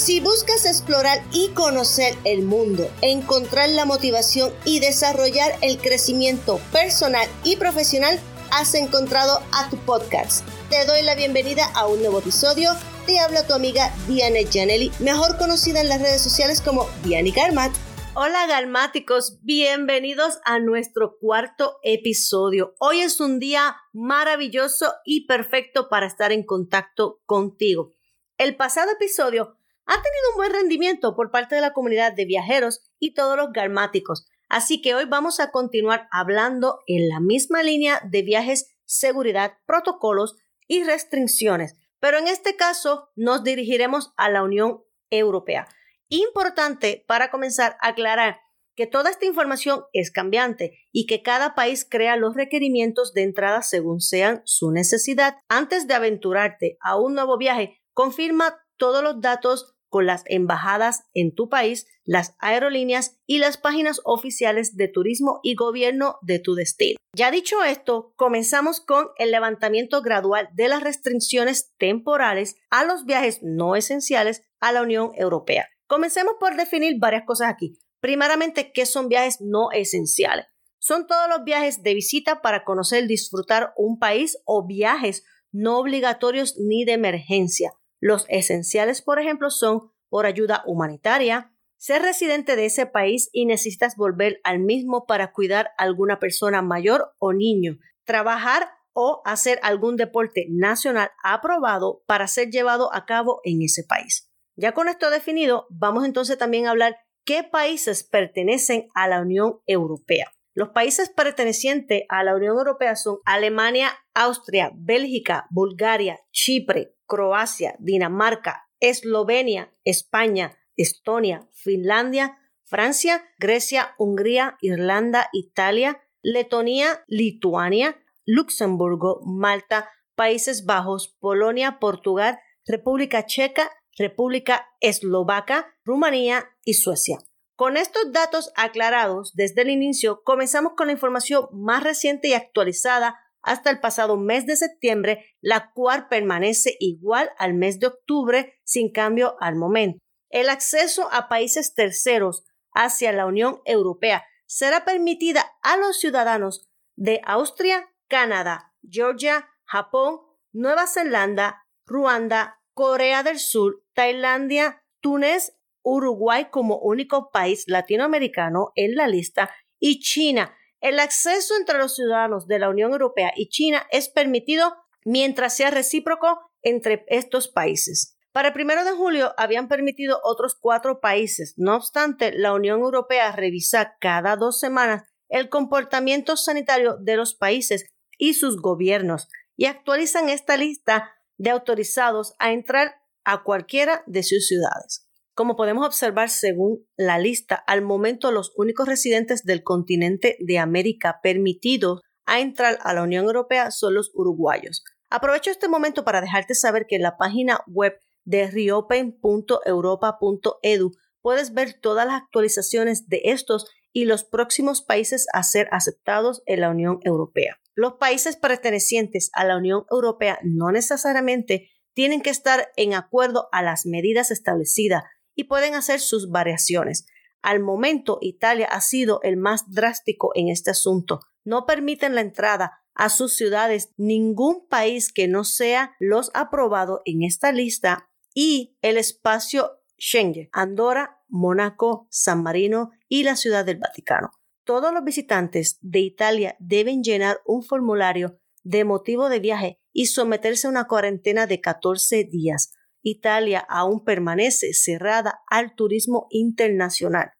Si buscas explorar y conocer el mundo, encontrar la motivación y desarrollar el crecimiento personal y profesional, has encontrado a tu podcast. Te doy la bienvenida a un nuevo episodio. Te habla tu amiga Diane Janelli, mejor conocida en las redes sociales como Diane Garmat. Hola galmáticos, bienvenidos a nuestro cuarto episodio. Hoy es un día maravilloso y perfecto para estar en contacto contigo. El pasado episodio ha tenido un buen rendimiento por parte de la comunidad de viajeros y todos los galmáticos, así que hoy vamos a continuar hablando en la misma línea de viajes, seguridad, protocolos y restricciones, pero en este caso nos dirigiremos a la Unión Europea. Importante para comenzar aclarar que toda esta información es cambiante y que cada país crea los requerimientos de entrada según sean su necesidad. Antes de aventurarte a un nuevo viaje, confirma todos los datos con las embajadas en tu país, las aerolíneas y las páginas oficiales de turismo y gobierno de tu destino. Ya dicho esto, comenzamos con el levantamiento gradual de las restricciones temporales a los viajes no esenciales a la Unión Europea. Comencemos por definir varias cosas aquí. Primeramente, ¿qué son viajes no esenciales? Son todos los viajes de visita para conocer disfrutar un país o viajes no obligatorios ni de emergencia. Los esenciales, por ejemplo, son por ayuda humanitaria, ser residente de ese país y necesitas volver al mismo para cuidar a alguna persona mayor o niño, trabajar o hacer algún deporte nacional aprobado para ser llevado a cabo en ese país. Ya con esto definido, vamos entonces también a hablar qué países pertenecen a la Unión Europea. Los países pertenecientes a la Unión Europea son Alemania, Austria, Bélgica, Bulgaria, Chipre, Croacia, Dinamarca, Eslovenia, España, Estonia, Finlandia, Francia, Grecia, Hungría, Irlanda, Italia, Letonia, Lituania, Luxemburgo, Malta, Países Bajos, Polonia, Portugal, República Checa República Eslovaca, Rumanía y Suecia. Con estos datos aclarados desde el inicio, comenzamos con la información más reciente y actualizada hasta el pasado mes de septiembre, la cual permanece igual al mes de octubre sin cambio al momento. El acceso a países terceros hacia la Unión Europea será permitida a los ciudadanos de Austria, Canadá, Georgia, Japón, Nueva Zelanda, Ruanda, Corea del Sur, Tailandia, Túnez, Uruguay como único país latinoamericano en la lista y China. El acceso entre los ciudadanos de la Unión Europea y China es permitido mientras sea recíproco entre estos países. Para el primero de julio habían permitido otros cuatro países. No obstante, la Unión Europea revisa cada dos semanas el comportamiento sanitario de los países y sus gobiernos y actualizan esta lista de autorizados a entrar a cualquiera de sus ciudades. Como podemos observar según la lista, al momento los únicos residentes del continente de América permitidos a entrar a la Unión Europea son los uruguayos. Aprovecho este momento para dejarte saber que en la página web de reopen.europa.edu puedes ver todas las actualizaciones de estos y los próximos países a ser aceptados en la Unión Europea. Los países pertenecientes a la Unión Europea no necesariamente tienen que estar en acuerdo a las medidas establecidas y pueden hacer sus variaciones. Al momento, Italia ha sido el más drástico en este asunto. No permiten la entrada a sus ciudades ningún país que no sea los aprobado en esta lista y el espacio Schengen, Andorra, Mónaco, San Marino y la Ciudad del Vaticano todos los visitantes de Italia deben llenar un formulario de motivo de viaje y someterse a una cuarentena de 14 días. Italia aún permanece cerrada al turismo internacional.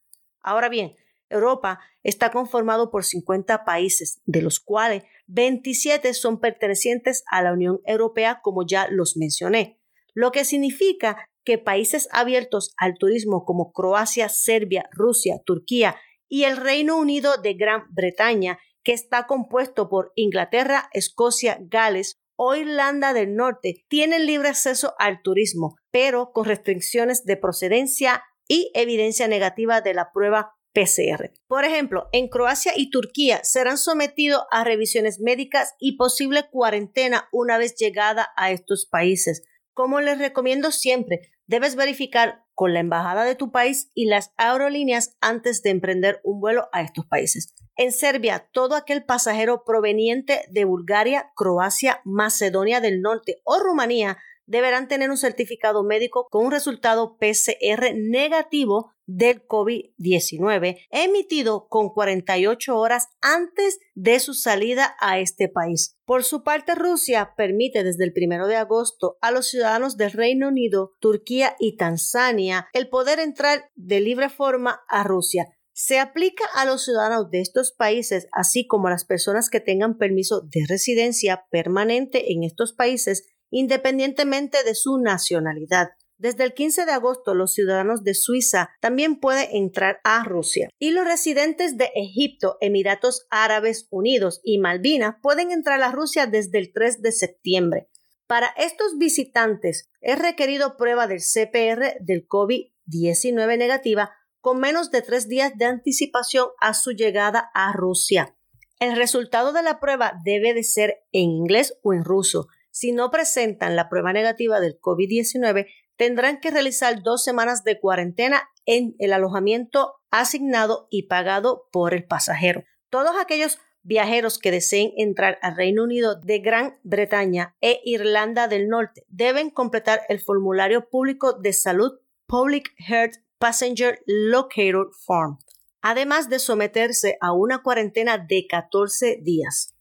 Ahora bien, Europa está conformado por 50 países, de los cuales 27 son pertenecientes a la Unión Europea, como ya los mencioné, lo que significa que países abiertos al turismo como Croacia, Serbia, Rusia, Turquía y el Reino Unido de Gran Bretaña, que está compuesto por Inglaterra, Escocia, Gales o Irlanda del Norte, tienen libre acceso al turismo, pero con restricciones de procedencia y evidencia negativa de la prueba PCR. Por ejemplo, en Croacia y Turquía serán sometidos a revisiones médicas y posible cuarentena una vez llegada a estos países. Como les recomiendo siempre, debes verificar con la embajada de tu país y las aerolíneas antes de emprender un vuelo a estos países. En Serbia, todo aquel pasajero proveniente de Bulgaria, Croacia, Macedonia del Norte o Rumanía deberán tener un certificado médico con un resultado PCR negativo del COVID-19 emitido con 48 horas antes de su salida a este país. Por su parte, Rusia permite desde el 1 de agosto a los ciudadanos del Reino Unido, Turquía y Tanzania el poder entrar de libre forma a Rusia. Se aplica a los ciudadanos de estos países, así como a las personas que tengan permiso de residencia permanente en estos países independientemente de su nacionalidad. Desde el 15 de agosto, los ciudadanos de Suiza también pueden entrar a Rusia. Y los residentes de Egipto, Emiratos Árabes Unidos y Malvinas pueden entrar a Rusia desde el 3 de septiembre. Para estos visitantes es requerido prueba del CPR del COVID-19 negativa con menos de tres días de anticipación a su llegada a Rusia. El resultado de la prueba debe de ser en inglés o en ruso si no presentan la prueba negativa del COVID-19, tendrán que realizar dos semanas de cuarentena en el alojamiento asignado y pagado por el pasajero. Todos aquellos viajeros que deseen entrar al Reino Unido de Gran Bretaña e Irlanda del Norte deben completar el formulario público de salud Public Health Passenger Locator Form, además de someterse a una cuarentena de 14 días.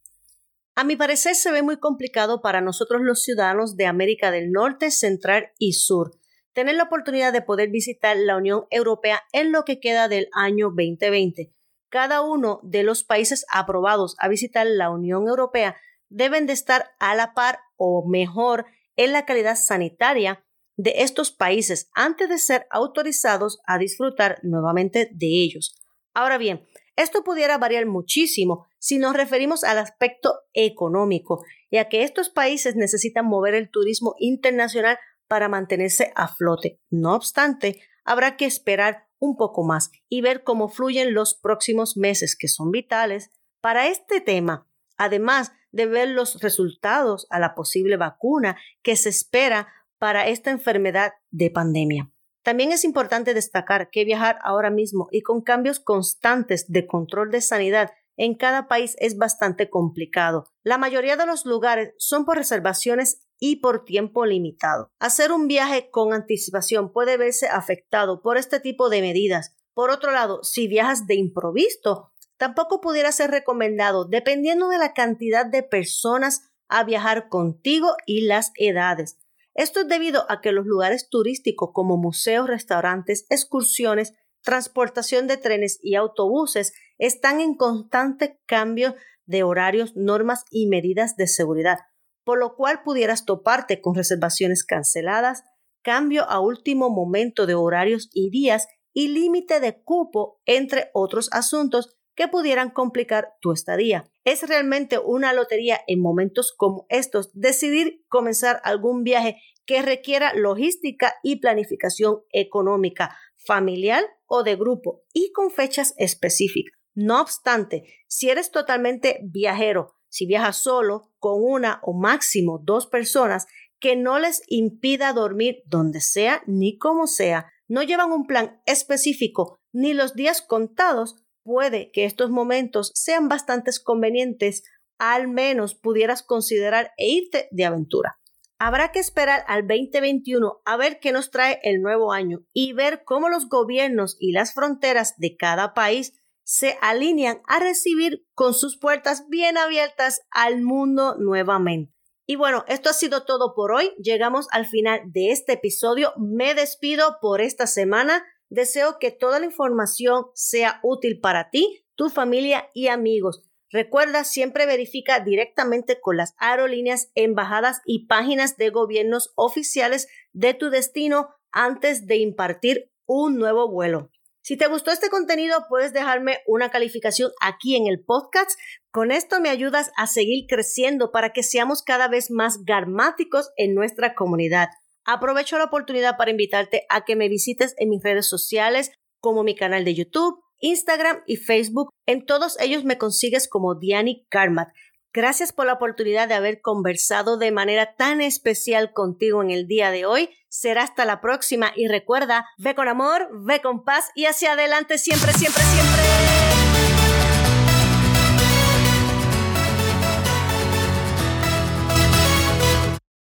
A mi parecer se ve muy complicado para nosotros los ciudadanos de América del Norte, Central y Sur tener la oportunidad de poder visitar la Unión Europea en lo que queda del año 2020. Cada uno de los países aprobados a visitar la Unión Europea deben de estar a la par o mejor en la calidad sanitaria de estos países antes de ser autorizados a disfrutar nuevamente de ellos. Ahora bien, esto pudiera variar muchísimo si nos referimos al aspecto económico, ya que estos países necesitan mover el turismo internacional para mantenerse a flote. No obstante, habrá que esperar un poco más y ver cómo fluyen los próximos meses, que son vitales para este tema, además de ver los resultados a la posible vacuna que se espera para esta enfermedad de pandemia. También es importante destacar que viajar ahora mismo y con cambios constantes de control de sanidad en cada país es bastante complicado. La mayoría de los lugares son por reservaciones y por tiempo limitado. Hacer un viaje con anticipación puede verse afectado por este tipo de medidas. Por otro lado, si viajas de improviso, tampoco pudiera ser recomendado dependiendo de la cantidad de personas a viajar contigo y las edades. Esto es debido a que los lugares turísticos como museos, restaurantes, excursiones, transportación de trenes y autobuses están en constante cambio de horarios, normas y medidas de seguridad, por lo cual pudieras toparte con reservaciones canceladas, cambio a último momento de horarios y días y límite de cupo, entre otros asuntos que pudieran complicar tu estadía. Es realmente una lotería en momentos como estos decidir comenzar algún viaje que requiera logística y planificación económica, familiar o de grupo y con fechas específicas. No obstante, si eres totalmente viajero, si viajas solo, con una o máximo dos personas, que no les impida dormir donde sea ni como sea, no llevan un plan específico ni los días contados, puede que estos momentos sean bastante convenientes, al menos pudieras considerar e irte de aventura. Habrá que esperar al 2021 a ver qué nos trae el nuevo año y ver cómo los gobiernos y las fronteras de cada país se alinean a recibir con sus puertas bien abiertas al mundo nuevamente. Y bueno, esto ha sido todo por hoy. Llegamos al final de este episodio. Me despido por esta semana. Deseo que toda la información sea útil para ti, tu familia y amigos. Recuerda, siempre verifica directamente con las aerolíneas, embajadas y páginas de gobiernos oficiales de tu destino antes de impartir un nuevo vuelo. Si te gustó este contenido, puedes dejarme una calificación aquí en el podcast. Con esto me ayudas a seguir creciendo para que seamos cada vez más garmáticos en nuestra comunidad. Aprovecho la oportunidad para invitarte a que me visites en mis redes sociales como mi canal de YouTube, Instagram y Facebook. En todos ellos me consigues como Diani Karmat. Gracias por la oportunidad de haber conversado de manera tan especial contigo en el día de hoy. Será hasta la próxima y recuerda, ve con amor, ve con paz y hacia adelante siempre, siempre, siempre.